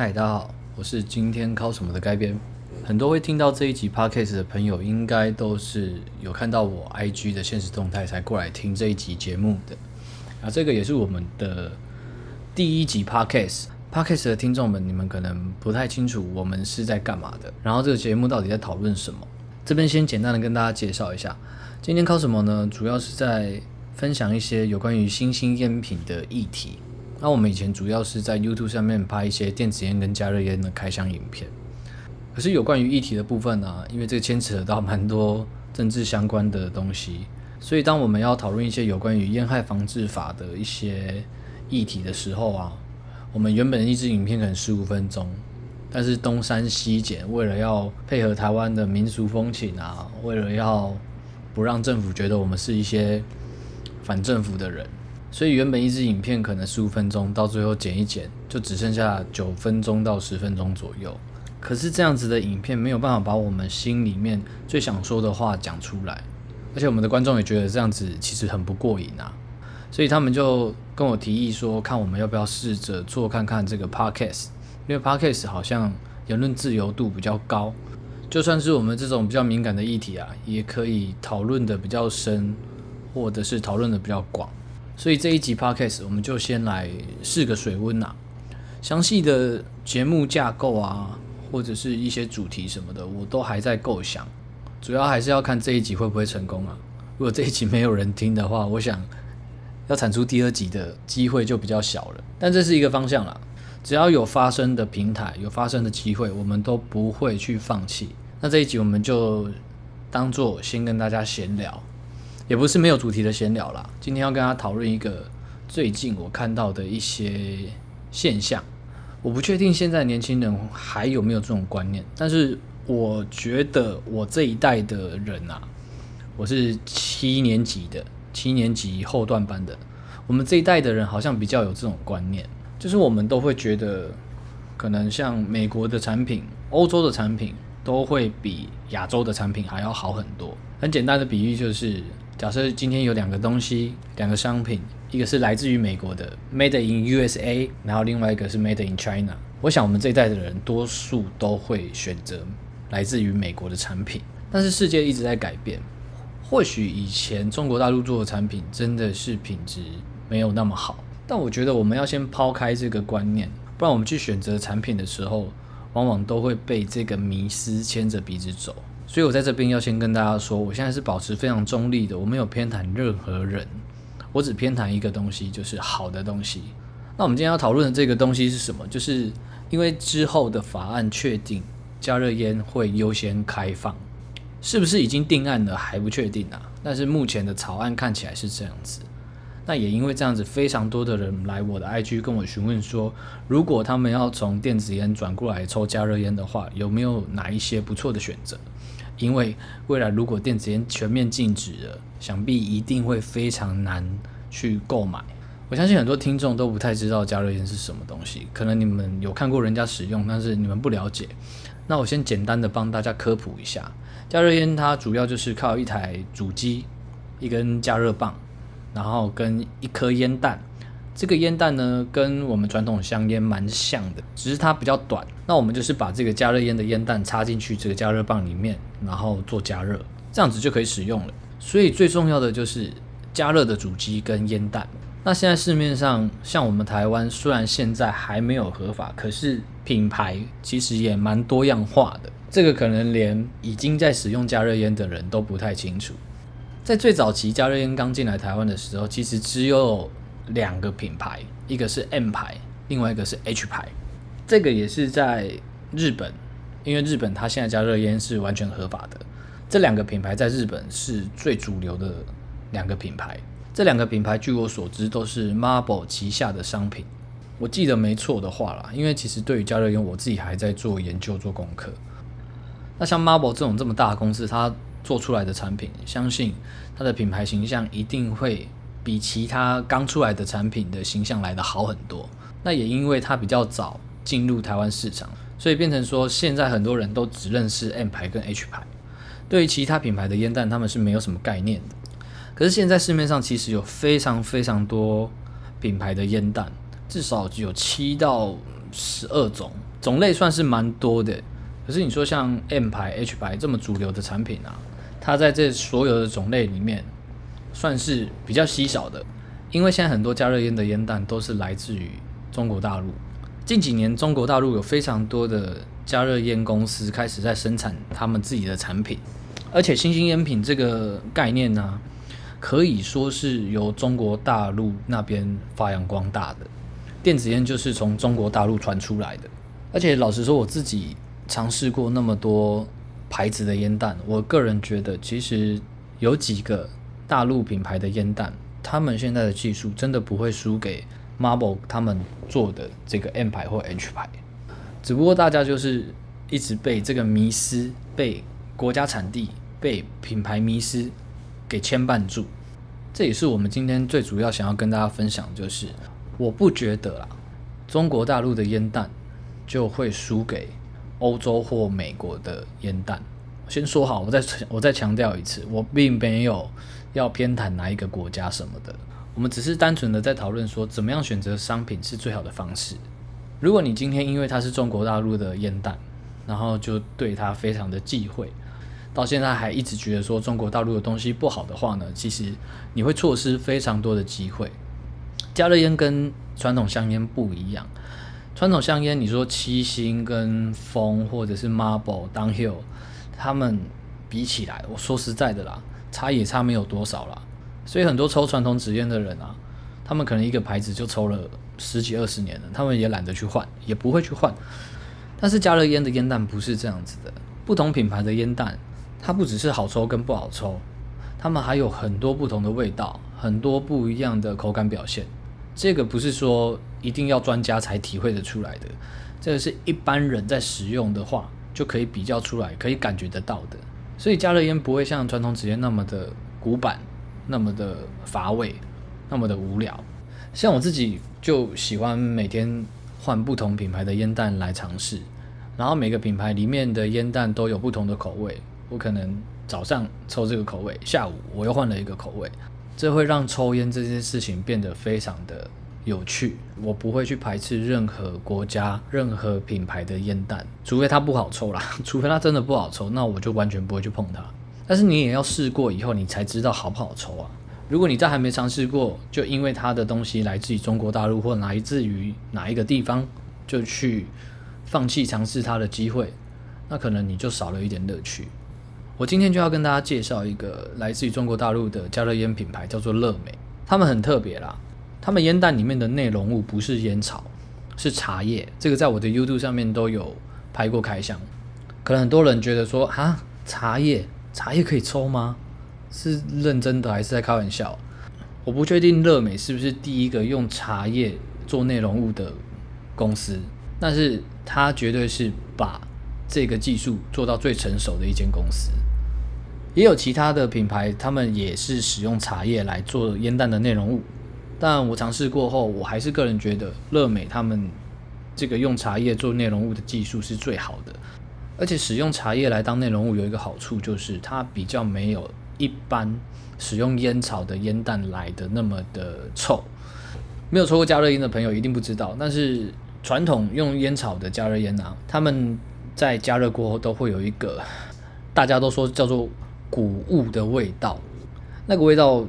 嗨，大家好，我是今天考什么的该编。很多会听到这一集 podcast 的朋友，应该都是有看到我 IG 的现实动态才过来听这一集节目的。啊，这个也是我们的第一集 podcast。podcast 的听众们，你们可能不太清楚我们是在干嘛的，然后这个节目到底在讨论什么。这边先简单的跟大家介绍一下，今天考什么呢？主要是在分享一些有关于新兴烟品的议题。那我们以前主要是在 YouTube 上面拍一些电子烟跟加热烟的开箱影片。可是有关于议题的部分呢，因为这个牵扯到蛮多政治相关的东西，所以当我们要讨论一些有关于烟害防治法的一些议题的时候啊，我们原本一支影片可能十五分钟，但是东删西减，为了要配合台湾的民俗风情啊，为了要不让政府觉得我们是一些反政府的人。所以原本一支影片可能十五分钟，到最后剪一剪，就只剩下九分钟到十分钟左右。可是这样子的影片没有办法把我们心里面最想说的话讲出来，而且我们的观众也觉得这样子其实很不过瘾啊。所以他们就跟我提议说，看我们要不要试着做看看这个 podcast，因为 podcast 好像言论自由度比较高，就算是我们这种比较敏感的议题啊，也可以讨论的比较深，或者是讨论的比较广。所以这一集 podcast 我们就先来试个水温呐。详细的节目架构啊，或者是一些主题什么的，我都还在构想。主要还是要看这一集会不会成功啊。如果这一集没有人听的话，我想要产出第二集的机会就比较小了。但这是一个方向啦。只要有发声的平台，有发声的机会，我们都不会去放弃。那这一集我们就当做先跟大家闲聊。也不是没有主题的闲聊啦。今天要跟他讨论一个最近我看到的一些现象。我不确定现在年轻人还有没有这种观念，但是我觉得我这一代的人啊，我是七年级的，七年级后段班的。我们这一代的人好像比较有这种观念，就是我们都会觉得，可能像美国的产品、欧洲的产品都会比亚洲的产品还要好很多。很简单的比喻就是。假设今天有两个东西，两个商品，一个是来自于美国的 Made in USA，然后另外一个是 Made in China。我想我们这一代的人多数都会选择来自于美国的产品。但是世界一直在改变，或许以前中国大陆做的产品真的是品质没有那么好，但我觉得我们要先抛开这个观念，不然我们去选择产品的时候，往往都会被这个迷思牵着鼻子走。所以我在这边要先跟大家说，我现在是保持非常中立的，我没有偏袒任何人，我只偏袒一个东西，就是好的东西。那我们今天要讨论的这个东西是什么？就是因为之后的法案确定加热烟会优先开放，是不是已经定案了还不确定啊？但是目前的草案看起来是这样子。那也因为这样子，非常多的人来我的 IG 跟我询问说，如果他们要从电子烟转过来抽加热烟的话，有没有哪一些不错的选择？因为未来如果电子烟全面禁止了，想必一定会非常难去购买。我相信很多听众都不太知道加热烟是什么东西，可能你们有看过人家使用，但是你们不了解。那我先简单的帮大家科普一下，加热烟它主要就是靠一台主机、一根加热棒，然后跟一颗烟弹。这个烟弹呢，跟我们传统香烟蛮像的，只是它比较短。那我们就是把这个加热烟的烟弹插进去这个加热棒里面，然后做加热，这样子就可以使用了。所以最重要的就是加热的主机跟烟弹。那现在市面上像我们台湾，虽然现在还没有合法，可是品牌其实也蛮多样化的。这个可能连已经在使用加热烟的人都不太清楚。在最早期加热烟刚进来台湾的时候，其实只有两个品牌，一个是 M 牌，另外一个是 H 牌。这个也是在日本，因为日本它现在加热烟是完全合法的。这两个品牌在日本是最主流的两个品牌。这两个品牌据我所知都是 Marble 旗下的商品。我记得没错的话啦，因为其实对于加热烟我自己还在做研究做功课。那像 Marble 这种这么大的公司，它做出来的产品，相信它的品牌形象一定会。比其他刚出来的产品的形象来的好很多。那也因为它比较早进入台湾市场，所以变成说现在很多人都只认识 M 牌跟 H 牌，对于其他品牌的烟弹他们是没有什么概念的。可是现在市面上其实有非常非常多品牌的烟弹，至少有七到十二种种类算是蛮多的。可是你说像 M 牌、H 牌这么主流的产品啊，它在这所有的种类里面算是比较稀少的，因为现在很多加热烟的烟弹都是来自于中国大陆。近几年，中国大陆有非常多的加热烟公司开始在生产他们自己的产品，而且新兴烟品这个概念呢，可以说是由中国大陆那边发扬光大的。电子烟就是从中国大陆传出来的，而且老实说，我自己尝试过那么多牌子的烟弹，我个人觉得其实有几个大陆品牌的烟弹，他们现在的技术真的不会输给。Marble 他们做的这个 M 牌或 H 牌，只不过大家就是一直被这个迷失、被国家产地、被品牌迷失给牵绊住。这也是我们今天最主要想要跟大家分享，就是我不觉得啦，中国大陆的烟弹就会输给欧洲或美国的烟弹。先说好，我再我再强调一次，我并没有要偏袒哪一个国家什么的。我们只是单纯的在讨论说，怎么样选择商品是最好的方式。如果你今天因为它是中国大陆的烟弹，然后就对它非常的忌讳，到现在还一直觉得说中国大陆的东西不好的话呢，其实你会错失非常多的机会。加热烟跟传统香烟不一样，传统香烟你说七星跟风或者是 Marble Downhill，他们比起来，我说实在的啦，差也差没有多少啦。所以很多抽传统纸烟的人啊，他们可能一个牌子就抽了十几二十年了，他们也懒得去换，也不会去换。但是加热烟的烟弹不是这样子的，不同品牌的烟弹，它不只是好抽跟不好抽，它们还有很多不同的味道，很多不一样的口感表现。这个不是说一定要专家才体会得出来的，这个是一般人在使用的话就可以比较出来，可以感觉得到的。所以加热烟不会像传统纸烟那么的古板。那么的乏味，那么的无聊。像我自己就喜欢每天换不同品牌的烟弹来尝试，然后每个品牌里面的烟弹都有不同的口味。我可能早上抽这个口味，下午我又换了一个口味，这会让抽烟这件事情变得非常的有趣。我不会去排斥任何国家、任何品牌的烟弹，除非它不好抽啦，除非它真的不好抽，那我就完全不会去碰它。但是你也要试过以后，你才知道好不好抽啊！如果你在还没尝试过，就因为它的东西来自于中国大陆或来自于哪一个地方，就去放弃尝试它的机会，那可能你就少了一点乐趣。我今天就要跟大家介绍一个来自于中国大陆的加热烟品牌，叫做乐美。他们很特别啦，他们烟弹里面的内容物不是烟草，是茶叶。这个在我的 YouTube 上面都有拍过开箱。可能很多人觉得说，啊，茶叶。茶叶可以抽吗？是认真的还是在开玩笑？我不确定乐美是不是第一个用茶叶做内容物的公司，但是它绝对是把这个技术做到最成熟的一间公司。也有其他的品牌，他们也是使用茶叶来做烟弹的内容物，但我尝试过后，我还是个人觉得乐美他们这个用茶叶做内容物的技术是最好的。而且使用茶叶来当内容物有一个好处，就是它比较没有一般使用烟草的烟弹来的那么的臭。没有抽过加热烟的朋友一定不知道，但是传统用烟草的加热烟啊，他们在加热过后都会有一个大家都说叫做谷物的味道。那个味道，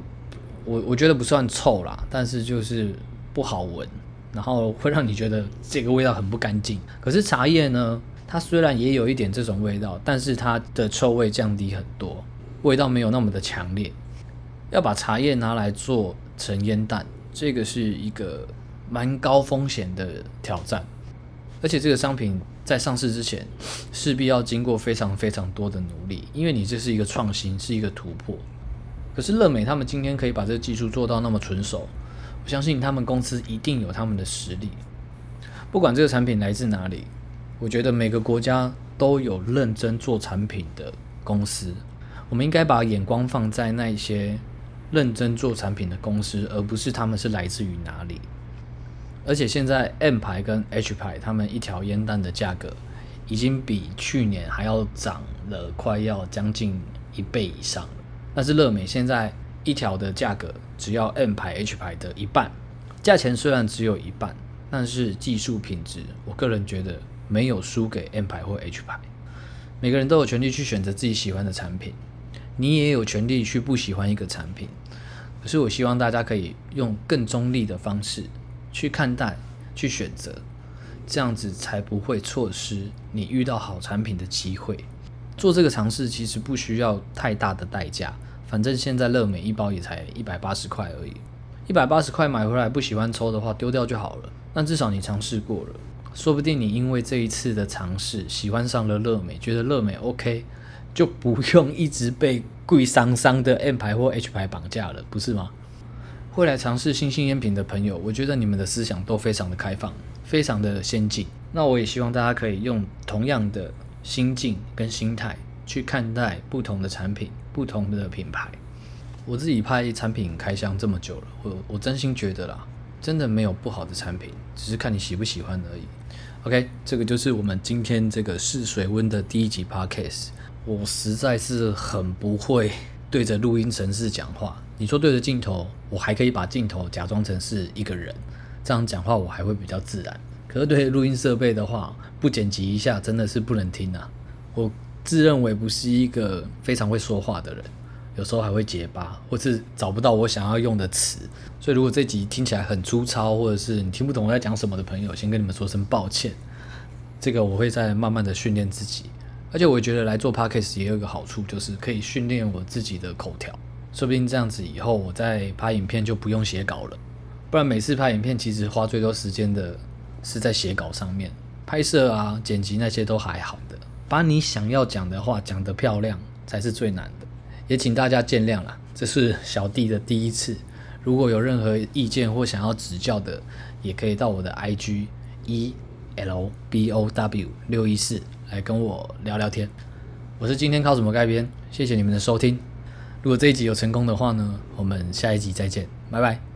我我觉得不算臭啦，但是就是不好闻，然后会让你觉得这个味道很不干净。可是茶叶呢？它虽然也有一点这种味道，但是它的臭味降低很多，味道没有那么的强烈。要把茶叶拿来做成烟弹，这个是一个蛮高风险的挑战。而且这个商品在上市之前，势必要经过非常非常多的努力，因为你这是一个创新，是一个突破。可是乐美他们今天可以把这个技术做到那么纯熟，我相信他们公司一定有他们的实力。不管这个产品来自哪里。我觉得每个国家都有认真做产品的公司，我们应该把眼光放在那些认真做产品的公司，而不是他们是来自于哪里。而且现在 M 牌跟 H 牌，他们一条烟弹的价格已经比去年还要涨了，快要将近一倍以上。但是乐美现在一条的价格只要 M 牌 H 牌的一半，价钱虽然只有一半。但是技术品质，我个人觉得没有输给 M 牌或 H 牌。每个人都有权利去选择自己喜欢的产品，你也有权利去不喜欢一个产品。可是我希望大家可以用更中立的方式去看待、去选择，这样子才不会错失你遇到好产品的机会。做这个尝试其实不需要太大的代价，反正现在乐美一包也才一百八十块而已，一百八十块买回来不喜欢抽的话丢掉就好了。但至少你尝试过了，说不定你因为这一次的尝试喜欢上了乐美，觉得乐美 OK，就不用一直被贵桑桑的 M 牌或 H 牌绑架了，不是吗？会来尝试新兴烟品的朋友，我觉得你们的思想都非常的开放，非常的先进。那我也希望大家可以用同样的。心境跟心态去看待不同的产品、不同的品牌。我自己拍产品开箱这么久了，我我真心觉得啦，真的没有不好的产品，只是看你喜不喜欢而已。OK，这个就是我们今天这个试水温的第一集 Podcast。我实在是很不会对着录音程式讲话。你说对着镜头，我还可以把镜头假装成是一个人，这样讲话我还会比较自然。可是对录音设备的话，不剪辑一下真的是不能听啊！我自认为不是一个非常会说话的人，有时候还会结巴，或是找不到我想要用的词。所以如果这集听起来很粗糙，或者是你听不懂我在讲什么的朋友，先跟你们说声抱歉。这个我会再慢慢的训练自己，而且我觉得来做 podcast 也有一个好处，就是可以训练我自己的口条。说不定这样子以后我在拍影片就不用写稿了，不然每次拍影片其实花最多时间的。是在写稿上面拍摄啊、剪辑那些都还好的，把你想要讲的话讲得漂亮才是最难的，也请大家见谅啦，这是小弟的第一次。如果有任何意见或想要指教的，也可以到我的 IG E L B O W 六一四来跟我聊聊天。我是今天靠什么改编？谢谢你们的收听。如果这一集有成功的话呢，我们下一集再见，拜拜。